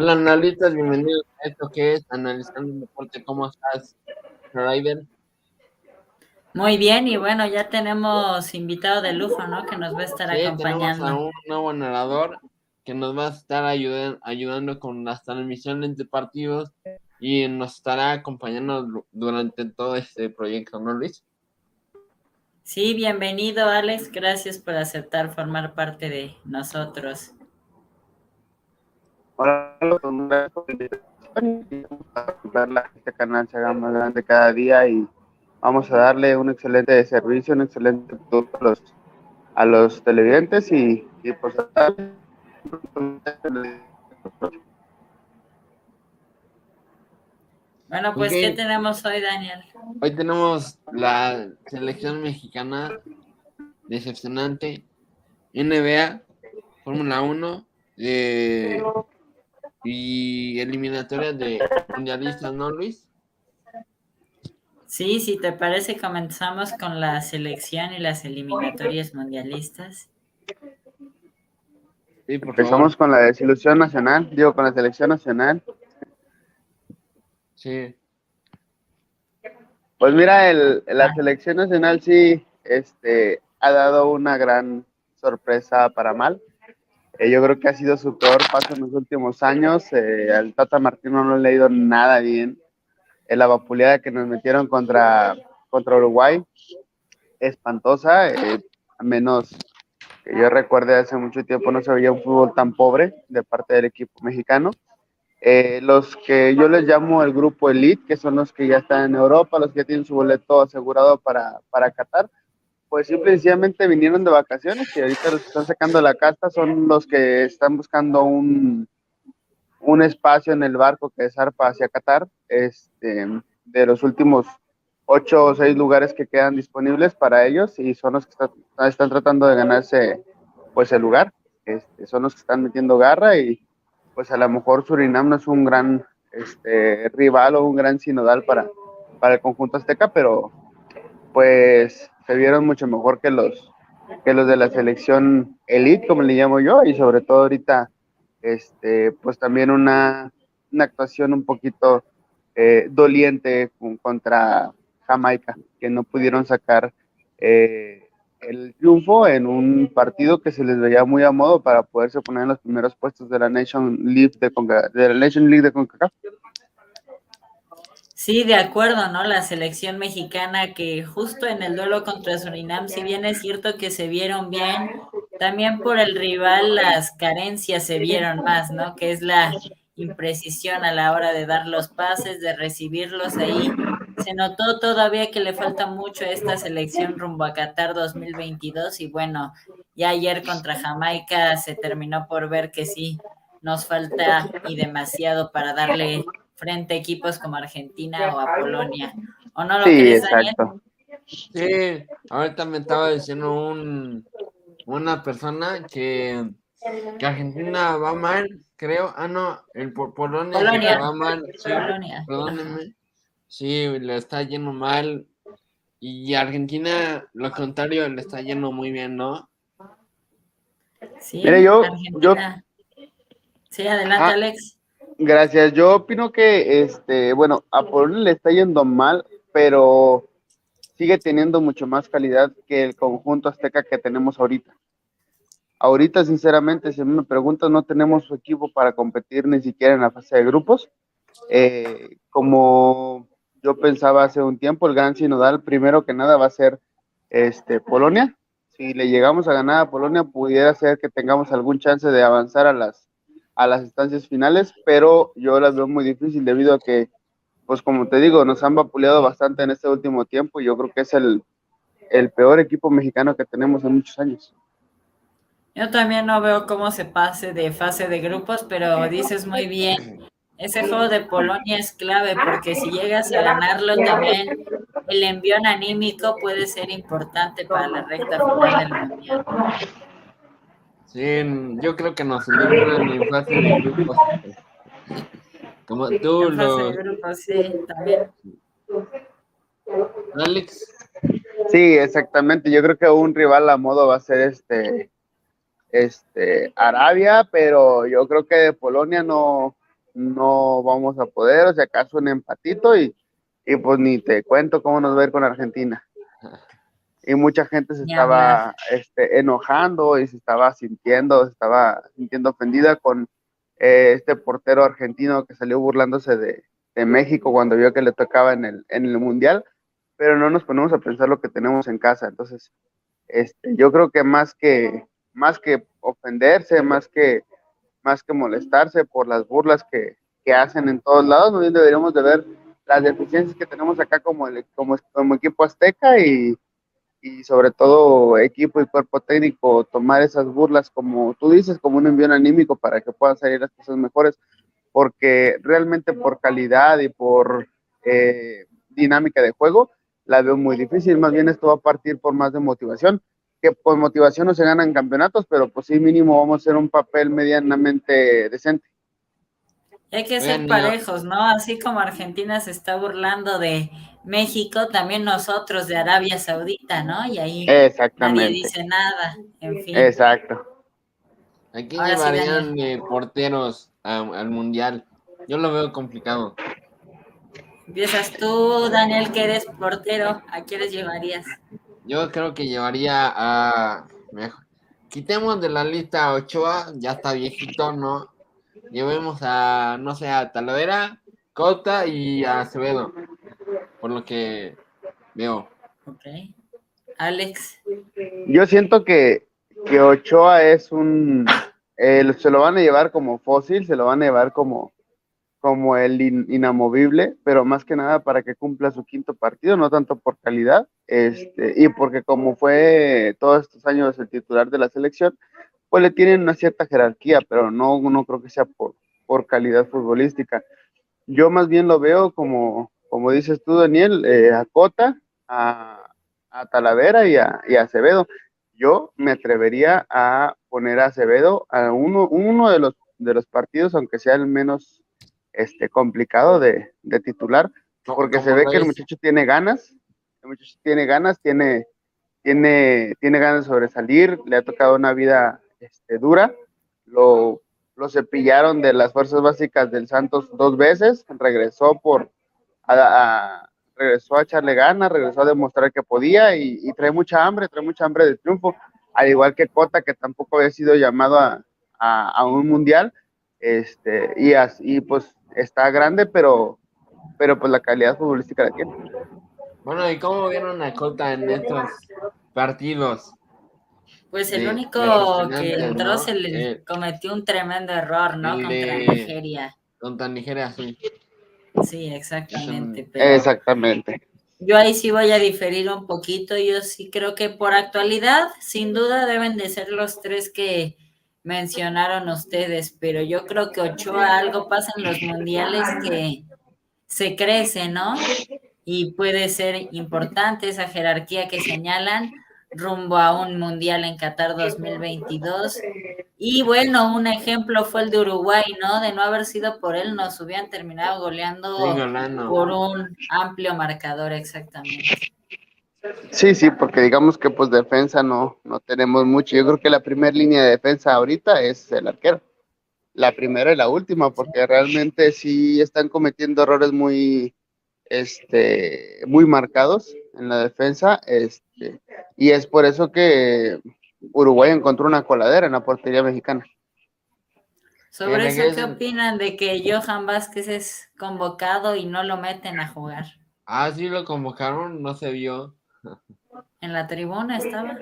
Hola analistas, bienvenidos a esto que es Analizando el Deporte. ¿Cómo estás, Ryder? Muy bien, y bueno, ya tenemos invitado de lujo, ¿no? Que nos va a estar Sí, acompañando. tenemos a un nuevo narrador que nos va a estar ayudan- ayudando con las transmisiones de partidos y nos estará acompañando du- durante todo este proyecto, ¿no, Luis? Sí, bienvenido, Alex. Gracias por aceptar formar parte de nosotros. Hola, con gracias por la invitación y vamos a verla, que este canal se haga más grande cada día y vamos a darle un excelente servicio, un excelente producto a los, a los televidentes y, y pues Bueno, pues, Ok. ¿qué tenemos hoy, Daniel? Hoy tenemos la selección mexicana decepcionante, NBA, Fórmula 1 eh, y eliminatorias de mundialistas, ¿no, Luis? Sí, si te parece, comenzamos con la selección y las eliminatorias mundialistas. Sí, por empezamos favor. con la desilusión nacional, digo con la selección nacional. Sí. Pues mira, el, la selección nacional sí este, ha dado una gran sorpresa para mal. Eh, yo creo que ha sido su peor paso en los últimos años. Eh, al Tata Martino no le ha ido nada bien. Eh, la vapuleada que nos metieron contra, contra Uruguay, espantosa. Eh, a menos que yo recuerde hace mucho tiempo no se veía un fútbol tan pobre de parte del equipo mexicano. Eh, los que yo les llamo el grupo elite, que son los que ya están en Europa, los que tienen su boleto asegurado para, para Qatar, pues simple y sencillamente vinieron de vacaciones y ahorita los que están sacando la casta son los que están buscando un, un espacio en el barco que zarpa hacia Qatar, este, de los últimos ocho o seis lugares que quedan disponibles para ellos y son los que están, tratando de ganarse pues el lugar, este, son los que están metiendo garra y pues a lo mejor Surinam no es un gran este, rival o un gran sinodal para, para el conjunto azteca, pero pues se vieron mucho mejor que los, que los de la selección elite, como le llamo yo, y sobre todo ahorita, este, pues también una, una actuación un poquito eh, doliente con- contra Jamaica, que no pudieron sacar eh, el triunfo en un partido que se les veía muy a modo para poderse poner en los primeros puestos de la Nation League de, Conca- de la Nation League de CONCACAF. Sí, de acuerdo, ¿no? La selección mexicana que justo en el duelo contra Surinam, si bien es cierto que se vieron bien, también por el rival las carencias se vieron más, ¿no? Que es la imprecisión a la hora de dar los pases, de recibirlos ahí. Se notó todavía que le falta mucho a esta selección rumbo a Qatar 2022 y bueno, ya ayer contra Jamaica se terminó por ver que sí, nos falta y demasiado para darle frente a equipos como Argentina o a Polonia. ¿O no lo Sí, crees, Daniel? exacto. Sí, ahorita me estaba diciendo un, una persona que, que Argentina va mal, creo. Ah, no, el Po- Polonia, Polonia. va mal. Sí, Polonia. perdónenme. Sí, le está yendo mal. Y Argentina, lo contrario, le está yendo muy bien, ¿no? Sí, Mire, yo- Argentina. Sí, adelante, Ah. Alex. Gracias. Yo opino que, este, bueno, a Polonia le está yendo mal, pero sigue teniendo mucho más calidad que el conjunto azteca que tenemos ahorita. Ahorita, sinceramente, si me preguntan, no tenemos equipo para competir ni siquiera en la fase de grupos. Eh, como yo pensaba hace un tiempo, el gran sinodal, primero que nada, va a ser este, Polonia. Si le llegamos a ganar a Polonia, pudiera ser que tengamos algún chance de avanzar a las a las instancias finales, pero yo las veo muy difícil debido a que, pues como te digo, nos han vapuleado bastante en este último tiempo y yo creo que es el, el peor equipo mexicano que tenemos en muchos años. Yo también no veo cómo se pase de fase de grupos, pero dices muy bien. Ese juego de Polonia es clave porque si llegas a ganarlo también, el envión anímico puede ser importante para la recta final del mundial. Sí, yo creo que nos eliminan en fase de grupos. Como tú, En fase lo, de grupos, sí, también. Alex. Sí, exactamente. Yo creo que un rival a modo va a ser este, este Arabia, pero yo creo que de Polonia no, no vamos a poder, o sea, acaso un empatito y, y pues ni te cuento cómo nos va a ir con Argentina. Y mucha gente se estaba este, enojando y se estaba sintiendo, se estaba sintiendo ofendida con eh, este portero argentino que salió burlándose de, de, México cuando vio que le tocaba en el, en el Mundial, pero no nos ponemos a pensar lo que tenemos en casa. Entonces, este, yo creo que más que, más que ofenderse, más que, más que molestarse por las burlas que, que hacen en todos lados, no deberíamos de ver las deficiencias que tenemos acá como, el, como, como equipo azteca y, y sobre todo equipo y cuerpo técnico tomar esas burlas como tú dices, como un envío anímico para que puedan salir las cosas mejores, porque realmente por calidad y por eh, dinámica de juego la veo muy difícil, más bien esto va a partir por más de motivación, que por motivación no se ganan campeonatos, pero pues sí mínimo vamos a hacer un papel medianamente decente. Hay que ser parejos, ¿no? Así como Argentina se está burlando de México, también nosotros de Arabia Saudita, ¿no? Y ahí nadie dice nada, en fin. Exacto. ¿A quién llevarían porteros al Mundial? Yo lo veo complicado. Empiezas tú, Daniel, que eres portero, ¿a quiénes llevarías? Yo creo que llevaría a... Quitemos de la lista a Ochoa, ya está viejito, ¿no? Llevemos a, no sé, a Talavera, Cota y a Acevedo. Por lo que veo. Ok. Alex. Yo siento que, que Ochoa es un. Eh, se lo van a llevar como fósil, se lo van a llevar como, como el inamovible, pero más que nada para que cumpla su quinto partido, no tanto por calidad, este, y porque como fue todos estos años el titular de la selección, pues le tienen una cierta jerarquía, pero no, no creo que sea por, por calidad futbolística. Yo más bien lo veo como, como dices tú, Daniel, eh, a Cota, a, Talavera y a, Acevedo. Yo me atrevería a poner a Acevedo a uno, uno de, los, de los partidos, aunque sea el menos este, complicado de, titular, porque se ve que el muchacho tiene ganas, el muchacho tiene ganas, tiene, tiene, tiene ganas de sobresalir, le ha tocado una vida este, dura, lo, lo cepillaron de las fuerzas básicas del Santos dos veces, regresó por a, regresó a echarle ganas, regresó a demostrar que podía y, trae mucha hambre, trae mucha hambre de triunfo, al igual que Cota, que tampoco había sido llamado a, a, un mundial, este, y así pues está grande, pero, pero pues la calidad futbolística la tiene. Bueno, ¿y cómo vieron a Cota en estos partidos? Pues el único que entró se le eh, cometió un tremendo error, ¿no? Contra Nigeria. Contra Nigeria, sí. Sí, exactamente. exactamente. Yo ahí sí voy a diferir un poquito. Yo sí creo que por actualidad, sin duda, deben de ser los tres que mencionaron ustedes, pero yo creo que Ochoa algo pasa en los mundiales que se crece, ¿no? Y puede ser importante esa jerarquía que señalan rumbo a un mundial en Qatar 2022. Y bueno, un ejemplo fue el de Uruguay, ¿no? De no haber sido por él, nos hubieran terminado goleando por un amplio marcador, exactamente. Sí, sí, porque digamos que pues defensa no, no tenemos mucho. Yo creo que la primera línea de defensa ahorita es el arquero. La primera y la última, porque realmente sí están cometiendo errores muy, este, muy marcados en la defensa. Este, y es por eso que Uruguay encontró una coladera en la portería mexicana. Sobre eso, ¿qué opinan de que Johan Vázquez es convocado y no lo meten a jugar? Ah, sí lo convocaron, no se vio. En la tribuna estaba.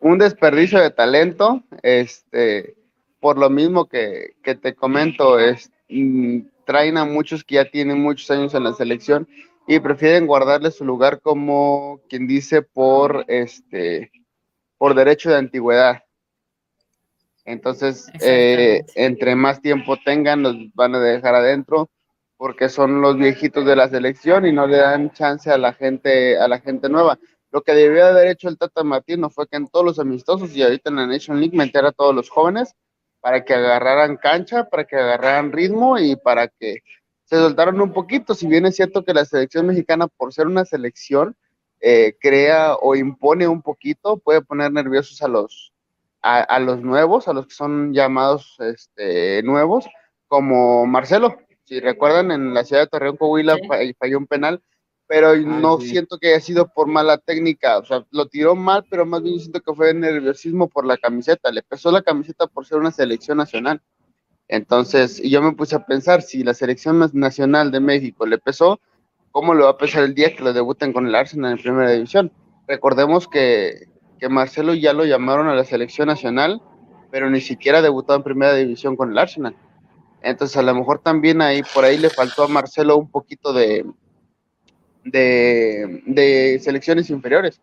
Un desperdicio de talento, este, por lo mismo que, te comento, es, mm, traen a muchos que ya tienen muchos años en la selección y prefieren guardarle su lugar como quien dice por este por derecho de antigüedad. Entonces, eh, entre más tiempo tengan, los van a dejar adentro porque son los viejitos de la selección y no le dan chance a la gente a la gente nueva. Lo que debió haber hecho el Tata Martino fue que en todos los amistosos y ahorita en la Nation League meter a todos los jóvenes para que agarraran cancha, para que agarraran ritmo y para que se soltaron un poquito, si bien es cierto que la selección mexicana, por ser una selección, eh, crea o impone un poquito, puede poner nerviosos a los, a, los nuevos, a los que son llamados este, nuevos, como Marcelo. Si recuerdan, en la ciudad de Torreón, Coahuila falló un penal, pero no siento que haya sido por mala técnica. O sea, lo tiró mal, pero más bien siento que fue nerviosismo por la camiseta. Le pesó la camiseta por ser una selección nacional. Entonces, y yo me puse a pensar, si la selección nacional de México le pesó, ¿cómo le va a pesar el día que lo debuten con el Arsenal en primera división? Recordemos que, que Marcelo ya lo llamaron a la selección nacional, pero ni siquiera debutó en primera división con el Arsenal. Entonces, a lo mejor también ahí por ahí le faltó a Marcelo un poquito de, de, de selecciones inferiores,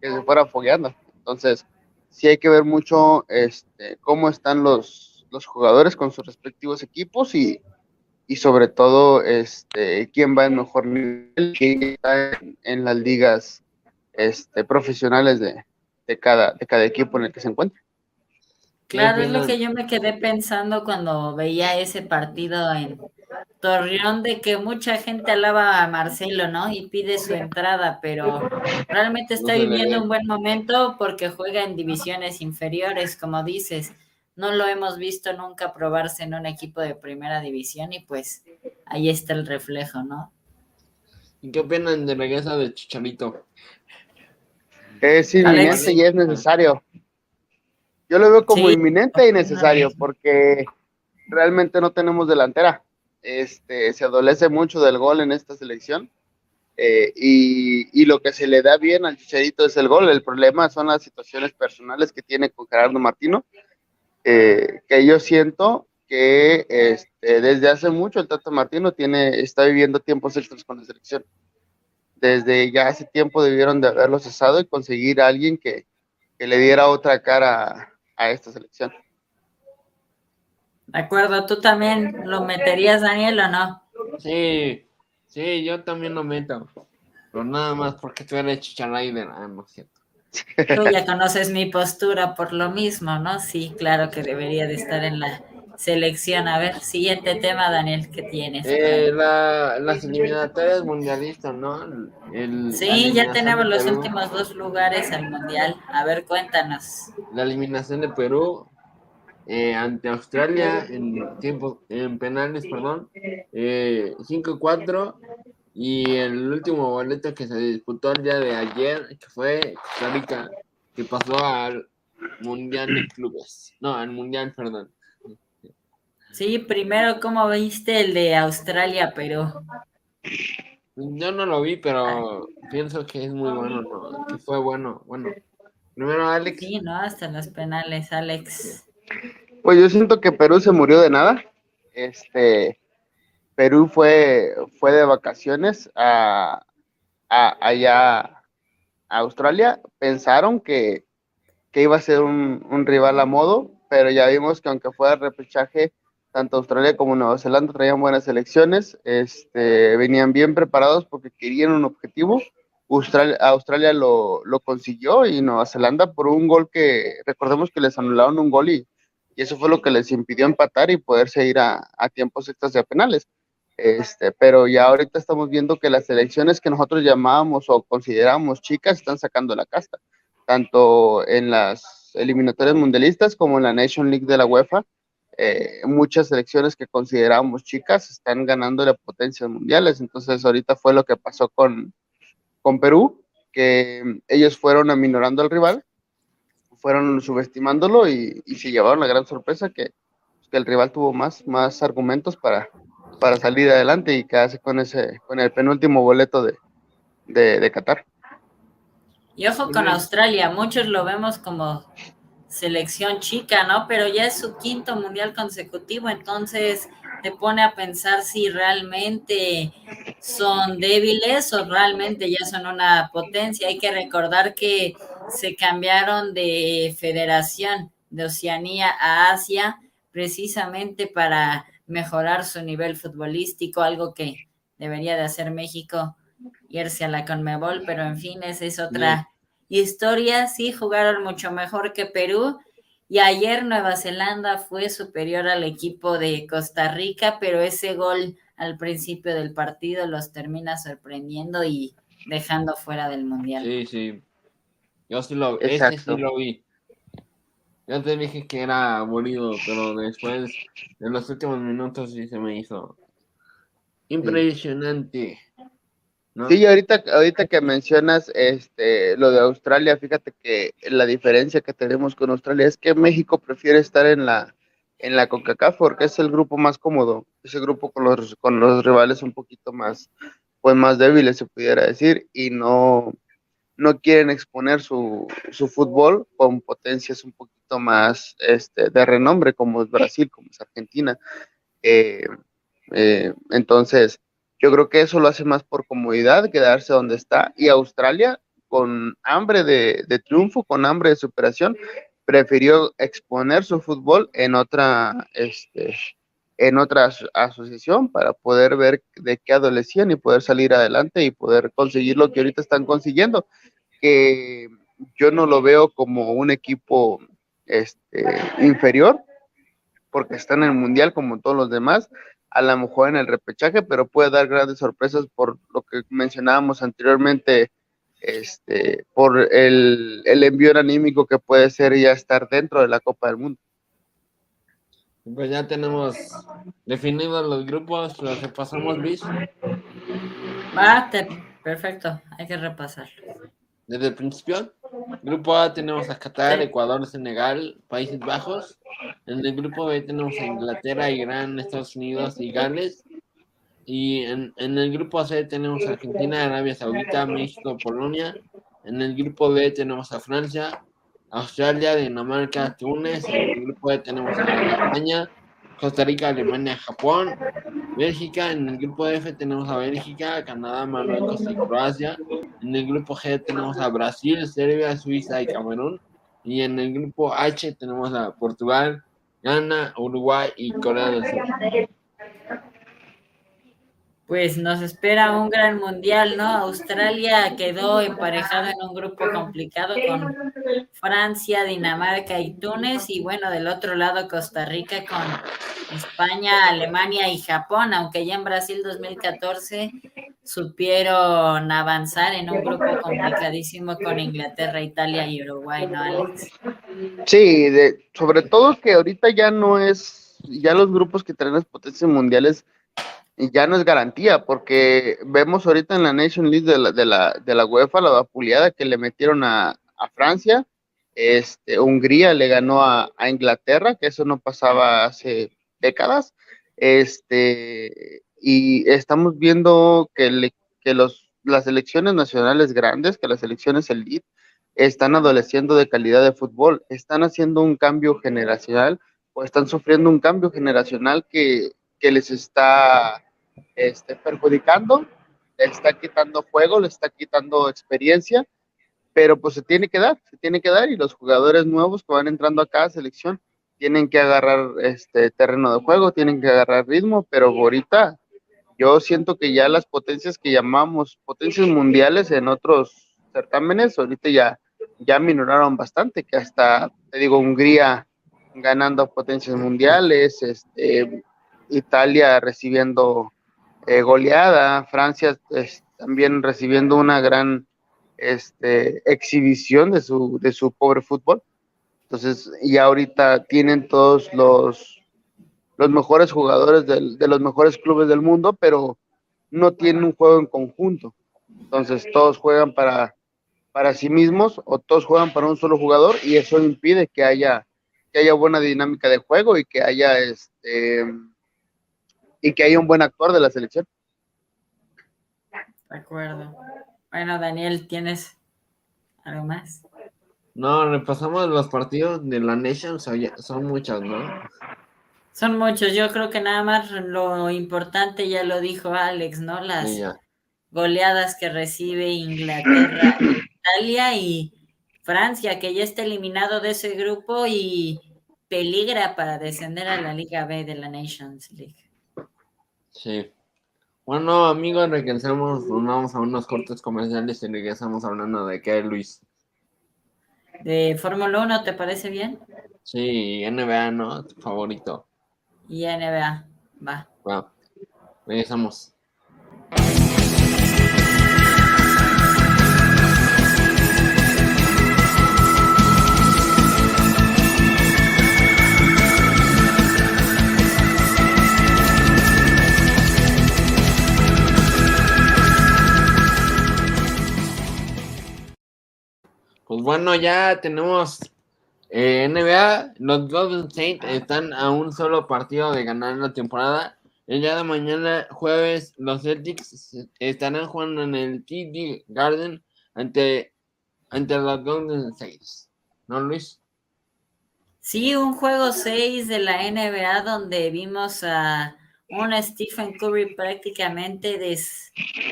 que se fuera fogueando. Entonces, sí hay que ver mucho este, cómo están los, los jugadores con sus respectivos equipos y, y sobre todo este, quién va en mejor nivel, quién está en, las ligas este, profesionales de, de, cada, de cada equipo en el que se encuentra. Claro, es lo que yo me quedé pensando cuando veía ese partido en Torreón, de que mucha gente alaba a Marcelo, ¿no? Y pide su entrada, pero realmente está viviendo un buen momento porque juega en divisiones inferiores, como dices no lo hemos visto nunca probarse en un equipo de primera división y pues ahí está el reflejo, ¿no? ¿Y qué opinan de regreso de Chicharito? Es inminente y es necesario. Yo lo veo como inminente y necesario porque realmente no tenemos delantera. Este, se adolece mucho del gol en esta selección. Eh, y, y, lo que se le da bien al Chicharito es el gol. El problema son las situaciones personales que tiene con Gerardo Martino eh, que yo siento que este, desde hace mucho el Tata Martino tiene, está viviendo tiempos extras con la selección. Desde ya hace tiempo debieron de haberlo cesado y conseguir a alguien que, que le diera otra cara a, esta selección. De acuerdo, ¿tú también lo meterías, Daniel, o no? Sí, sí, yo también lo meto. Pero nada más porque tú eres Chicharraider, ah, no es cierto. Tú ya conoces mi postura por lo mismo, ¿no? Sí, claro que debería de estar en la selección. A ver, siguiente tema, Daniel, ¿qué tienes? Eh, las eliminatorias mundialistas, ¿no? sí, ya tenemos los últimos dos lugares al mundial. A ver, cuéntanos. La eliminación de Perú eh, ante Australia en tiempo, en penales, perdón, eh, 5-4 y el último boleto que se disputó el día de ayer, que fue Costa que pasó al Mundial de Clubes. No, al Mundial, perdón. Sí, primero, ¿cómo viste el de Australia, Perú? Yo no lo vi, pero pienso que es muy bueno, ¿no? Que fue bueno. Bueno, primero Alex. Sí, ¿no? Hasta los penales, Alex. Pues yo siento que Perú se murió de nada. Este, Perú fue, fue de vacaciones a, allá a Australia. Pensaron que, iba a ser un, rival a modo, pero ya vimos que aunque fuera repechaje, tanto Australia como Nueva Zelanda traían buenas elecciones, este, venían bien preparados porque querían un objetivo. Australia, Australia lo, consiguió y Nueva Zelanda por un gol que, recordemos que les anularon un gol y, eso fue lo que les impidió empatar y poderse ir a, a tiempos extras de penales. Este, pero ya ahorita estamos viendo que las selecciones que nosotros llamábamos o consideramos chicas están sacando la casta, tanto en las eliminatorias mundialistas como en la Nation League de la UEFA. Eh, muchas selecciones que considerábamos chicas están ganando la potencias mundiales. Entonces, ahorita fue lo que pasó con, con Perú, que ellos fueron aminorando al rival, fueron subestimándolo y, y se llevaron la gran sorpresa que, que el rival tuvo más, más argumentos para, para salir adelante y quedarse con ese, con el penúltimo boleto de, de, Qatar. Y ojo con Australia, muchos lo vemos como selección chica, ¿no? Pero ya es su quinto mundial consecutivo, entonces te pone a pensar si realmente son débiles o realmente ya son una potencia. Hay que recordar que se cambiaron de federación de Oceanía a Asia precisamente para mejorar su nivel futbolístico, algo que debería de hacer México, irse a la Conmebol, pero en fin, esa es otra historia. Sí, jugaron mucho mejor que Perú. Y ayer Nueva Zelanda fue superior al equipo de Costa Rica, pero ese gol al principio del partido los termina sorprendiendo y dejando fuera del Mundial. Sí, sí. Yo sí lo, ese sí lo vi. Ya te dije que era aburrido, pero después de los últimos minutos sí se me hizo impresionante. Sí, ahorita, ahorita que mencionas este, lo de Australia, fíjate que la diferencia que tenemos con Australia es que México prefiere estar en la, en la CONCACAF porque es el grupo más cómodo, ese grupo con los, con los rivales un poquito más, pues más débiles se pudiera decir, y no, no quieren exponer su, su fútbol con potencias un poquito más este, de renombre como es Brasil, como es Argentina. Eh, eh, entonces, yo creo que eso lo hace más por comodidad, quedarse donde está. Y Australia, con hambre de, triunfo, con hambre de superación, prefirió exponer su fútbol en otra, este, en otra asociación para poder ver de qué adolecían y poder salir adelante y poder conseguir lo que ahorita están consiguiendo. Que yo no lo veo como un equipo este, inferior, porque está en el mundial como todos los demás, a lo mejor en el repechaje, pero puede dar grandes sorpresas por lo que mencionábamos anteriormente, este, por el, el envío anímico que puede ser ya estar dentro de la Copa del Mundo. Pues ya tenemos definidos los grupos, los repasamos, Luis. Va, perfecto, hay que repasar. Desde el principio, grupo A tenemos a Qatar, Ecuador, Senegal, Países Bajos. En el grupo B tenemos a Inglaterra, Irán, Estados Unidos y Gales. Y en, en el grupo C tenemos a Argentina, Arabia Saudita, México, Polonia. En el grupo D tenemos a Francia, Australia, Dinamarca, Túnez. En el grupo D tenemos a España, Costa Rica, Alemania, Japón, Bélgica. En el grupo F tenemos a Bélgica, Canadá, Marruecos y Croacia. En el grupo G tenemos a Brasil, Serbia, Suiza y Camerún. Y en el grupo H tenemos a Portugal, Ghana, Uruguay y Corea del Sur. Pues nos espera un gran mundial, ¿no? Australia quedó emparejado en un grupo complicado con Francia, Dinamarca y Túnez, y bueno, del otro lado Costa Rica con España, Alemania y Japón, aunque ya en Brasil 2014 supieron avanzar en un grupo complicadísimo con Inglaterra, Italia y Uruguay, ¿no, Alex? Sí, de, sobre todo que ahorita ya no es, ya los grupos que traen las potencias mundiales ya no es garantía, porque vemos ahorita en la Nation League de la, de la, de la UEFA la vapuleada que le metieron a, a Francia, este, Hungría le ganó a, a, Inglaterra, que eso no pasaba hace décadas, este, y estamos viendo que, que los, las elecciones nacionales grandes, que las elecciones elite, están adoleciendo de calidad de fútbol, están haciendo un cambio generacional o están sufriendo un cambio generacional que, que les está este, perjudicando, le está quitando juego, le está quitando experiencia, pero pues se tiene que dar, se tiene que dar y los jugadores nuevos que van entrando a cada selección tienen que agarrar este terreno de juego, tienen que agarrar ritmo, pero ahorita yo siento que ya las potencias que llamamos potencias mundiales en otros certámenes, ahorita ya, ya minoraron bastante, que hasta, te digo, Hungría ganando potencias mundiales, este, Italia recibiendo eh, goleada, Francia también recibiendo una gran este, exhibición de su, pobre fútbol. Entonces, ya ahorita tienen todos los mejores jugadores de los mejores clubes del mundo, pero no tienen un juego en conjunto. Entonces todos juegan para, para sí mismos o todos juegan para un solo jugador y eso impide que haya, que haya buena dinámica de juego y que haya este y que haya un buen actor de la selección. De acuerdo. Bueno, Daniel, ¿tienes algo más? No, repasamos los partidos de la Nation, son muchos, ¿no? Son muchos, yo creo que nada más lo importante ya lo dijo Alex, ¿no? Las goleadas que recibe Inglaterra, Italia y Francia, que ya está eliminado de ese grupo y peligra para descender a la Liga B de la Nations League. Sí. Bueno, amigos, regresamos, vamos a unos cortes comerciales y regresamos hablando de qué, Luis. De Fórmula 1, ¿te parece bien? Sí, NBA, ¿no? Tu favorito y NBA. Va. Wow. Regresamos. Bueno, ya tenemos eh, NBA. Los Golden State están a un solo partido de ganar la temporada. El día de mañana, jueves, los Celtics estarán jugando en el TD Garden ante, ante los Golden State. ¿No, Luis? Sí, un juego 6 de la NBA donde vimos a un Stephen Curry prácticamente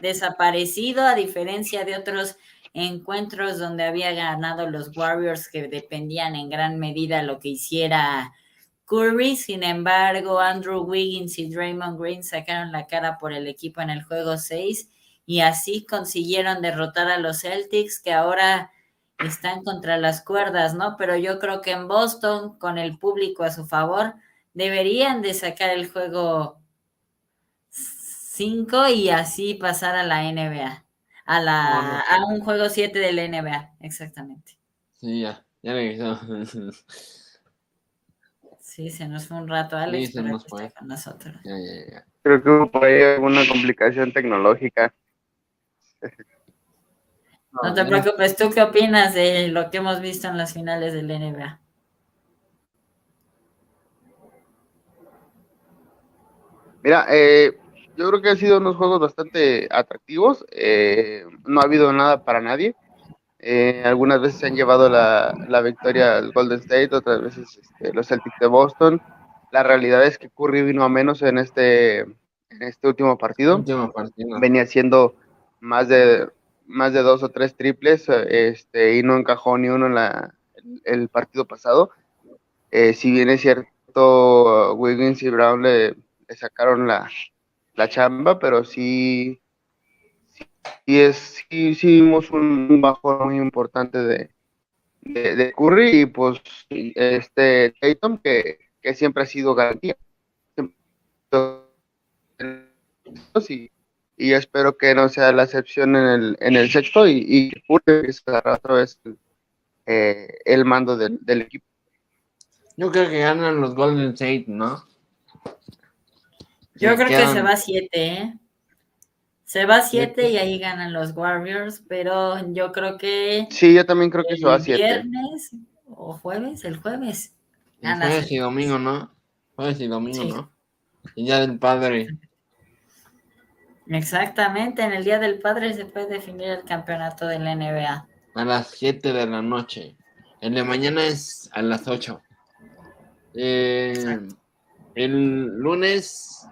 desaparecido, a diferencia de otros encuentros donde había ganado los Warriors que dependían en gran medida lo que hiciera Curry. Sin embargo, Andrew Wiggins y Draymond Green sacaron la cara por el equipo en el juego 6 y así consiguieron derrotar a los Celtics que ahora están contra las cuerdas, ¿no? Pero yo creo que en Boston, con el público a su favor, deberían de sacar el juego 5 y así pasar a la NBA. A, la, a un juego 7 de la NBA, exactamente. Sí, ya, ya me Sí, se nos fue un rato, Alex, sí, pero con nosotros. Ya, ya, ya. Creo que hubo por ahí alguna complicación tecnológica. No, no te preocupes, ¿tú qué opinas de lo que hemos visto en las finales del NBA? Mira, eh, yo creo que han sido unos juegos bastante atractivos. Eh, no ha habido nada para nadie. Eh, algunas veces se han llevado la, la, victoria al Golden State, otras veces este, los Celtics de Boston. La realidad es que Curry vino a menos en este, en este último partido. Último partido. Venía haciendo más de, más de dos o tres triples este, y no encajó ni uno en la, el partido pasado. Eh, si bien es cierto, Wiggins y Brown le, le sacaron la, la chamba, pero sí, sí, es, sí, sí vimos un bajón muy importante de, de, Curry y pues este Tatum que, que siempre ha sido garantía. Y, y espero que no sea la excepción en el, en el sexto y, y Curry otra vez eh, el mando del, del equipo. Yo creo que ganan los Golden State, ¿no? Yo creo que se va a 7, ¿eh? Se va a 7 y ahí ganan los Warriors, pero yo creo que. Sí, yo también creo que se va a 7. Viernes o jueves, el jueves. El jueves y domingo, ¿no? Jueves y domingo, ¿no? El día del padre. Exactamente, en el día del padre se puede definir el campeonato de la NBA. A las 7 de la noche. El de mañana es a las 8. Eh, el lunes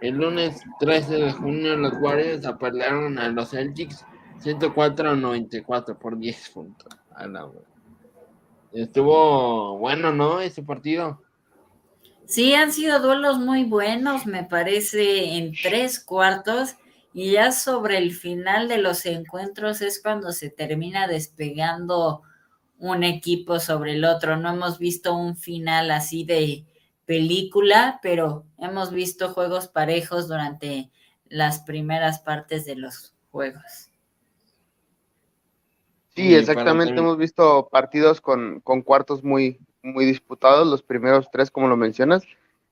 el lunes 13 de junio los Warriors apelaron a los Celtics 104 a 94 por 10 puntos. Estuvo bueno, ¿no? Ese partido. Sí, han sido duelos muy buenos, me parece, en tres cuartos. Y ya sobre el final de los encuentros es cuando se termina despegando un equipo sobre el otro. No hemos visto un final así de, película, pero hemos visto juegos parejos durante las primeras partes de los juegos. Sí, exactamente. Hemos visto partidos con, con, cuartos muy, muy disputados, los primeros tres, como lo mencionas.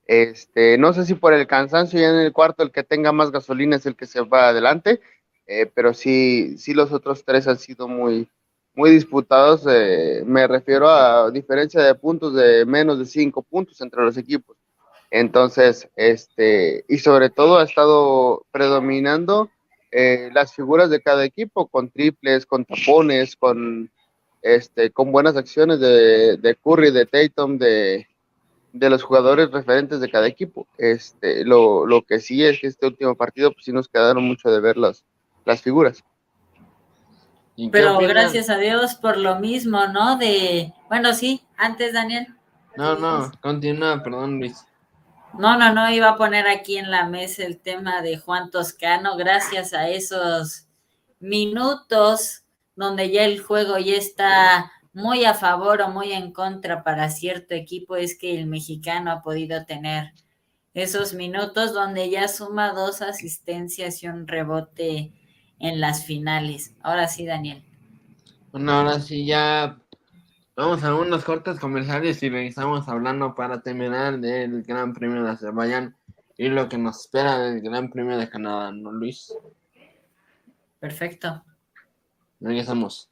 Este, no sé si por el cansancio ya en el cuarto el que tenga más gasolina es el que se va adelante, eh, pero sí, sí los otros tres han sido muy, muy disputados, eh, me refiero a diferencia de puntos de menos de cinco puntos entre los equipos. Entonces, este, y sobre todo ha estado predominando eh, las figuras de cada equipo, con triples, con tapones, con, este, con buenas acciones de, de Curry, de Tatum, de, de los jugadores referentes de cada equipo. Este, lo, lo que sí es que este último partido, pues sí nos quedaron mucho de ver las, las figuras. Pero gracias a Dios por lo mismo, ¿no? De, bueno, sí, antes Daniel. No, no, continúa, perdón Luis. No, no, no, iba a poner aquí en la mesa el tema de Juan Toscano, gracias a esos minutos donde ya el juego ya está muy a favor o muy en contra para cierto equipo, es que el mexicano ha podido tener esos minutos donde ya suma dos asistencias y un rebote en las finales. Ahora sí, Daniel. Bueno, ahora sí ya vamos a unos cortes comerciales y regresamos hablando para terminar del Gran Premio de Azerbaiyán y lo que nos espera del Gran Premio de Canadá, ¿no, Luis? Perfecto. Regresamos.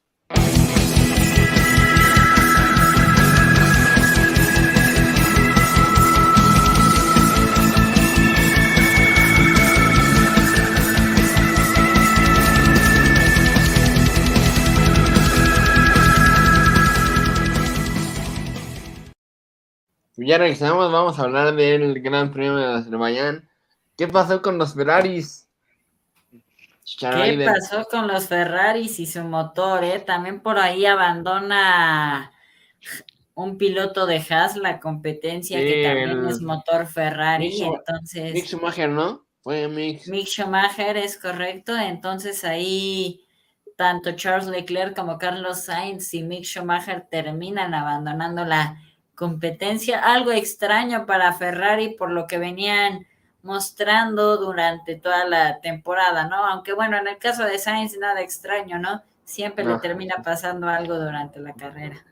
Ya regresamos, vamos a hablar del Gran Premio de Azerbaiyán. ¿Qué pasó con los Ferraris? ¿Qué pasó con los Ferraris y su motor? Eh? También por ahí abandona un piloto de Haas la competencia que también es motor Ferrari. entonces, Mick Schumacher, ¿no? Fue Mick. Mick Schumacher es correcto. Entonces ahí tanto Charles Leclerc como Carlos Sainz y Mick Schumacher terminan abandonando la competencia. Algo extraño para Ferrari por lo que venían mostrando durante toda la temporada, ¿no? Aunque bueno, en el caso de Sainz nada extraño, ¿no? Siempre le termina pasando algo durante la carrera.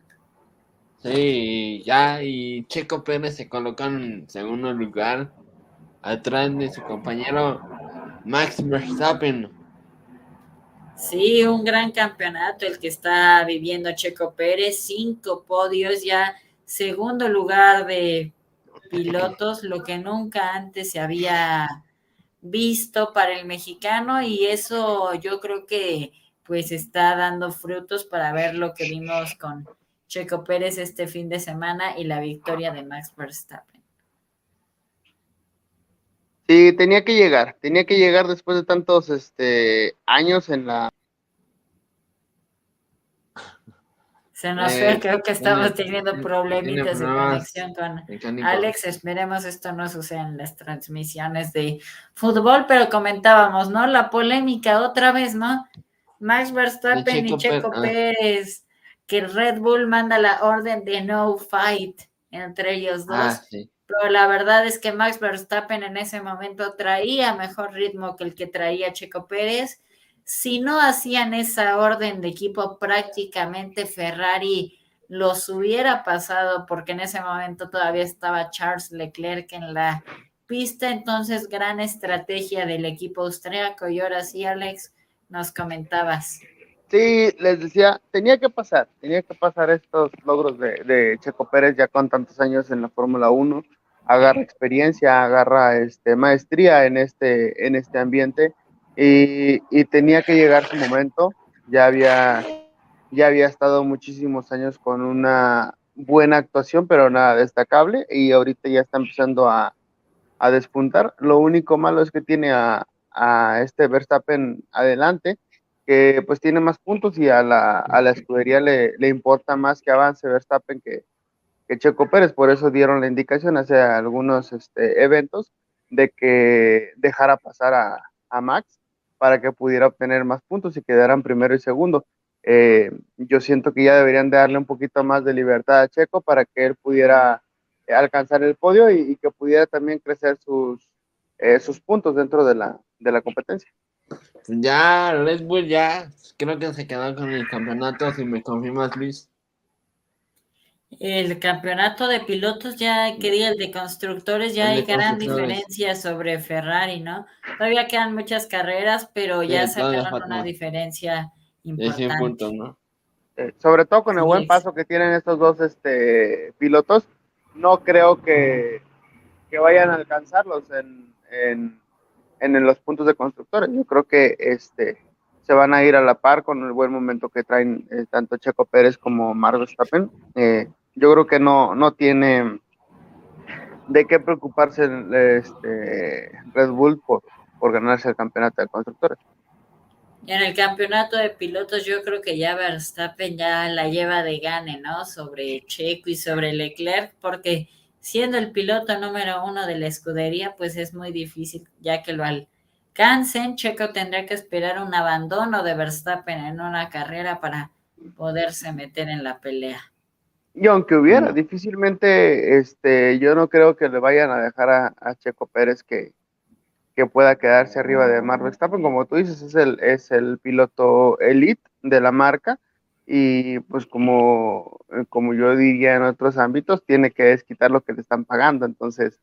Sí, ya, y Checo Pérez se colocó en segundo lugar, atrás de su compañero Max Verstappen. Sí, un gran campeonato el que está viviendo Checo Pérez, cinco podios ya, segundo lugar de pilotos, lo que nunca antes se había visto para el mexicano y eso yo creo que pues está dando frutos para ver lo que vimos con Checo Pérez este fin de semana y la victoria de Max Verstappen. Sí, tenía que llegar, tenía que llegar después de tantos este, años en la Se nos fue, eh, creo que estamos teniendo problemitas de conexión con Alex. Esperemos esto no suceda en las transmisiones de fútbol, pero comentábamos, ¿no? La polémica otra vez, ¿no? Max Verstappen y Checo, ah. Pérez, que Red Bull manda la orden de no fight entre ellos dos. Ah, pero la verdad es que Max Verstappen en ese momento traía mejor ritmo que el que traía Checo Pérez si no hacían esa orden de equipo, prácticamente Ferrari los hubiera pasado porque en ese momento todavía estaba Charles Leclerc en la pista, entonces gran estrategia del equipo austriaco. Y ahora sí, Alex, nos comentabas. Sí, les decía, tenía que pasar, tenía que pasar estos logros de, Checo Pérez ya con tantos años en la Fórmula 1, agarra experiencia, agarra este, maestría en este, en este ambiente y, tenía que llegar su momento. Ya había, ya había estado muchísimos años con una buena actuación, pero nada destacable, y ahorita ya está empezando a, despuntar. Lo único malo es que tiene a, este Verstappen adelante, que pues tiene más puntos y a la, escudería le, importa más que avance Verstappen que, que Checo Pérez, por eso dieron la indicación hace algunos este, eventos de que dejara pasar a, a Max para que pudiera obtener más puntos y quedaran primero y segundo. Eh, yo siento que ya deberían darle un poquito más de libertad a Checo para que él pudiera eh, alcanzar el podio y, que pudiera también crecer sus, eh, sus puntos dentro de la, de la competencia. Ya, Red Bull ya creo que se quedó con el campeonato, si me confirmas, Luis. El campeonato de pilotos ya, quería el de constructores, ya hay gran diferencia sobre Ferrari, ¿no? Todavía quedan muchas carreras, pero ya sacaron una diferencia importante. ¿no? Eh, sobre todo con el buen paso que tienen estos dos este, pilotos, no creo que, vayan a alcanzarlos en, en, los puntos de constructores. Yo creo que este, se van a ir a la par con el buen momento que traen eh, tanto Checo Pérez como Marco Verstappen. Eh, yo creo que no, no tiene de qué preocuparse este, Red Bull por, por ganarse el campeonato de constructores. En el campeonato de pilotos yo creo que ya Verstappen ya la lleva de gane, ¿no? Sobre Checo y sobre Leclerc, porque siendo el piloto número uno de la escudería, pues es muy difícil ya que lo alcancen. Checo tendrá que esperar un abandono de Verstappen en una carrera para poderse meter en la pelea. Y aunque hubiera, difícilmente, este, yo no creo que le vayan a dejar a, Checo Pérez que, que, pueda quedarse arriba de Mark Verstappen. Como tú dices, es el, es el piloto elite de la marca y pues como, como yo diría en otros ámbitos, tiene que desquitar lo que le están pagando. Entonces,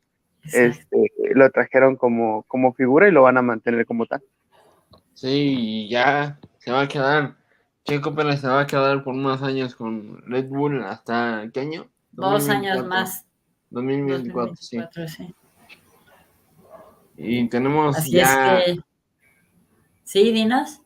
este, lo trajeron como, como figura y lo van a mantener como tal. Sí, ya se va a quedar Checo Pérez se va a quedar por unos años con Red Bull hasta ¿qué año? Dos años más. 2024, sí. Y tenemos Así ya... Es que... Sí, dinos.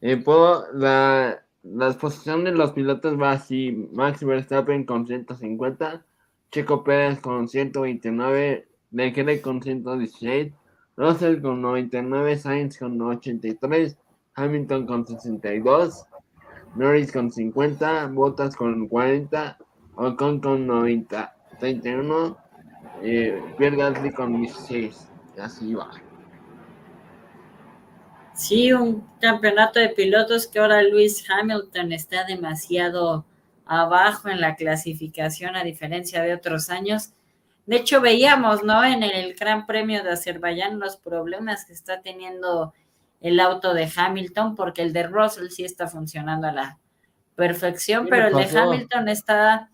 Eh, puedo, la, la exposición de los pilotos va así, Max Verstappen con 150, Checo Pérez con 129, Leclerc con 116, Russell con 99, Sainz con 83, Hamilton con 62, Norris con 50, Bottas con 40, Ocon con 90, 31, eh, Pierre Gasly con 16. Y así va. Sí, un campeonato de pilotos que ahora Luis Hamilton está demasiado abajo en la clasificación a diferencia de otros años. De hecho, veíamos, ¿no? En el Gran Premio de Azerbaiyán los problemas que está teniendo el auto de Hamilton, porque el de Russell sí está funcionando a la perfección, pero el de Hamilton está,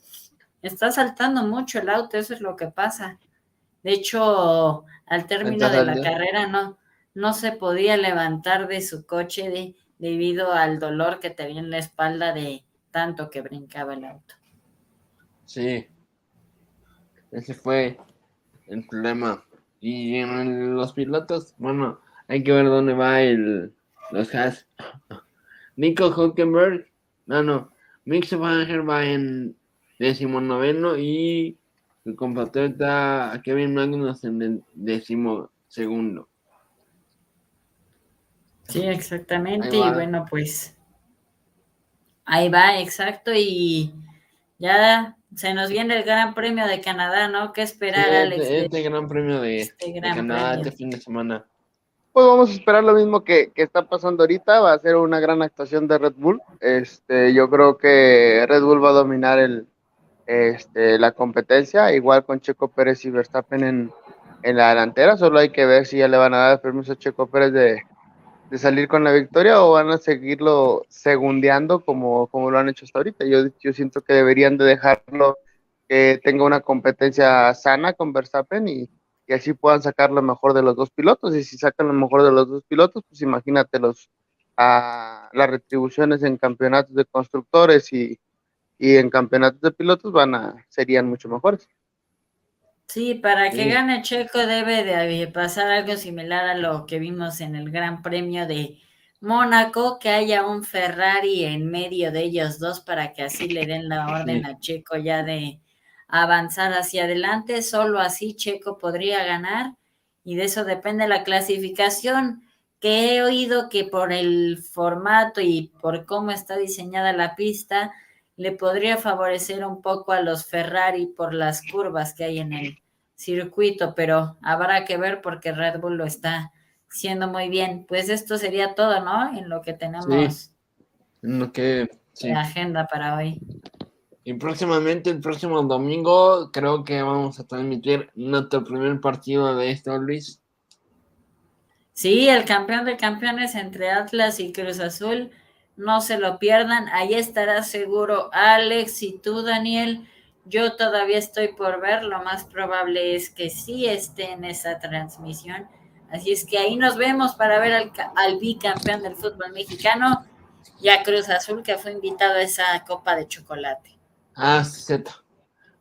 está saltando mucho el auto, eso es lo que pasa. De hecho, al término de la carrera no, no se podía levantar de su coche debido al dolor que tenía en la espalda de tanto que brincaba el auto. Sí, ese fue el problema. Y en los pilotos, bueno, hay que ver dónde va el los Haas. Nico Hulkenberg, no, no, Mick Schumacher va en decimonoveno y su compatriota Kevin Magnus en el décimo segundo. Sí, exactamente. Y bueno, pues ahí va, exacto. Y ya se nos viene el Gran Premio de Canadá, ¿no? ¿Qué esperar, Alex? Este, este, Gran Premio de, este Canadá este fin de semana. Pues vamos a esperar lo mismo que, que, está pasando ahorita. Va a ser una gran actuación de Red Bull. Este, yo creo que Red Bull va a dominar el, este, la competencia, igual con Checo Pérez y Verstappen en, en la delantera. Solo hay que ver si ya le van a dar permiso a Checo Pérez de, de salir con la victoria o van a seguirlo segundeando como, como lo han hecho hasta ahorita. Yo, yo siento que deberían de dejarlo que tenga una competencia sana con Verstappen y, y, así puedan sacar lo mejor de los dos pilotos. Y si sacan lo mejor de los dos pilotos, pues imagínate los, a, las retribuciones en campeonatos de constructores y, y en campeonatos de pilotos van a, serían mucho mejores. Sí, para que gane Checo debe de pasar algo similar a lo que vimos en el Gran Premio de Mónaco, que haya un Ferrari en medio de ellos dos para que así le den la orden a Checo ya de avanzar hacia adelante. Solo así Checo podría ganar y de eso depende la clasificación que he oído que por el formato y por cómo está diseñada la pista, le podría favorecer un poco a los Ferrari por las curvas que hay en el circuito, pero habrá que ver porque Red Bull lo está haciendo muy bien. Pues esto sería todo, ¿no? En lo que tenemos en lo que, agenda para hoy. Y próximamente, el próximo domingo, creo que vamos a transmitir nuestro primer partido de esto, Luis. Sí, el campeón de campeones entre Atlas y Cruz Azul no se lo pierdan. Ahí estará seguro Alex y tú, Daniel. Yo todavía estoy por ver. Lo más probable es que sí esté en esa transmisión. Así es que ahí nos vemos para ver al, al bicampeón del fútbol mexicano y a Cruz Azul que fue invitado a esa copa de chocolate. Ah, cierto.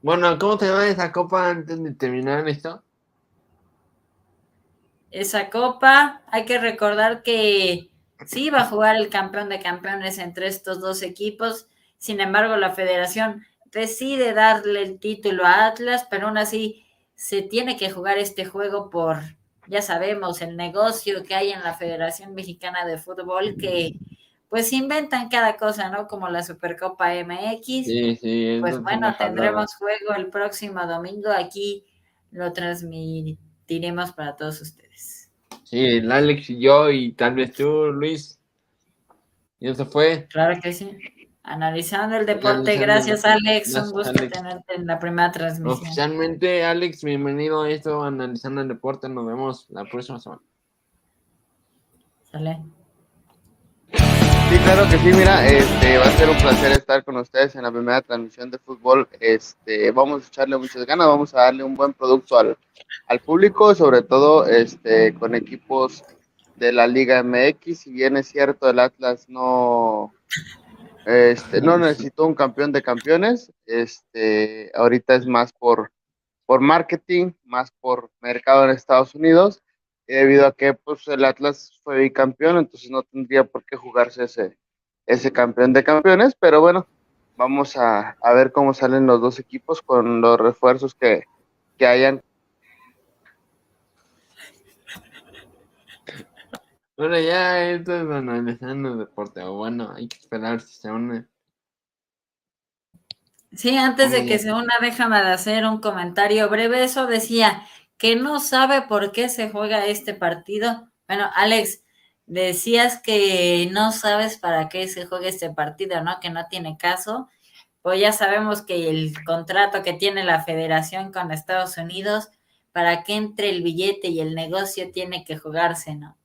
Bueno, ¿cómo te va esa copa antes de terminar esto? Esa copa, hay que recordar que Sí, va a jugar el campeón de campeones entre estos dos equipos. Sin embargo, la federación decide darle el título a Atlas, pero aún así se tiene que jugar este juego por, ya sabemos, el negocio que hay en la Federación Mexicana de Fútbol, que pues inventan cada cosa, ¿no? Como la Supercopa MX. Sí, sí, pues bueno, tendremos juego el próximo domingo. Aquí lo transmitiremos para todos ustedes. Sí, el Alex y yo y tal vez tú, Luis. Y eso fue. Claro que sí. Analizando el deporte. Gracias, Alex. Un gusto tenerte en la primera transmisión. Oficialmente, Alex, bienvenido a esto, Analizando el deporte. Nos vemos la próxima semana. Sale. Sí, claro que sí, mira, este, va a ser un placer estar con ustedes en la primera transmisión de fútbol. Este, vamos a echarle muchas ganas, vamos a darle un buen producto al, al público, sobre todo este, con equipos de la Liga MX. Si bien es cierto, el Atlas no, este, no necesitó un campeón de campeones, este, ahorita es más por, por marketing, más por mercado en Estados Unidos debido a que pues, el Atlas fue bicampeón, entonces no tendría por qué jugarse ese, ese campeón de campeones, pero bueno, vamos a, a, ver cómo salen los dos equipos con los refuerzos que, que hayan. Bueno, ya esto es analizando el deporte, o bueno, hay que esperar si se une. Sí, antes de que se una, déjame de hacer un comentario breve. Eso decía que no sabe por qué se juega este partido. Bueno, Alex, decías que no sabes para qué se juega este partido, ¿no? Que no tiene caso. Pues ya sabemos que el contrato que tiene la federación con Estados Unidos, para que entre el billete y el negocio tiene que jugarse, ¿no?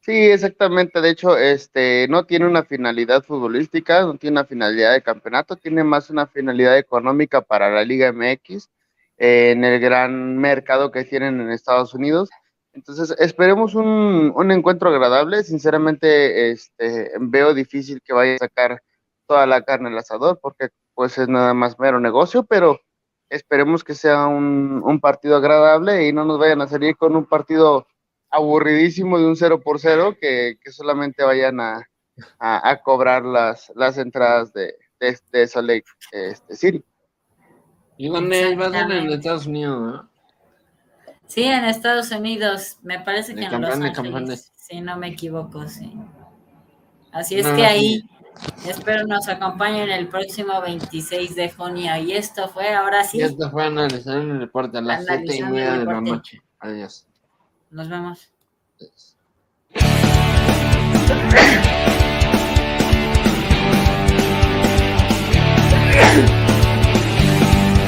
Sí, exactamente. De hecho, este no tiene una finalidad futbolística, no tiene una finalidad de campeonato, tiene más una finalidad económica para la Liga MX en el gran mercado que tienen en Estados Unidos. Entonces, esperemos un, un encuentro agradable. Sinceramente, este, veo difícil que vaya a sacar toda la carne al asador porque pues es nada más mero negocio, pero esperemos que sea un, un partido agradable y no nos vayan a salir con un partido aburridísimo de un 0 por 0 que, que solamente vayan a, a, cobrar las, las entradas de, de, de Salt Lake este. ¿Y dónde va a ser en Estados Unidos? ¿no? Sí, en Estados Unidos, me parece que de en Los Ángeles, si no me equivoco, sí. Así es que ahí espero nos acompañen el próximo 26 de junio. Y esto fue, ahora sí. Y esto fue analizar el reporte a las 7 y media de la noche. Adiós. Nos vemos. Adiós.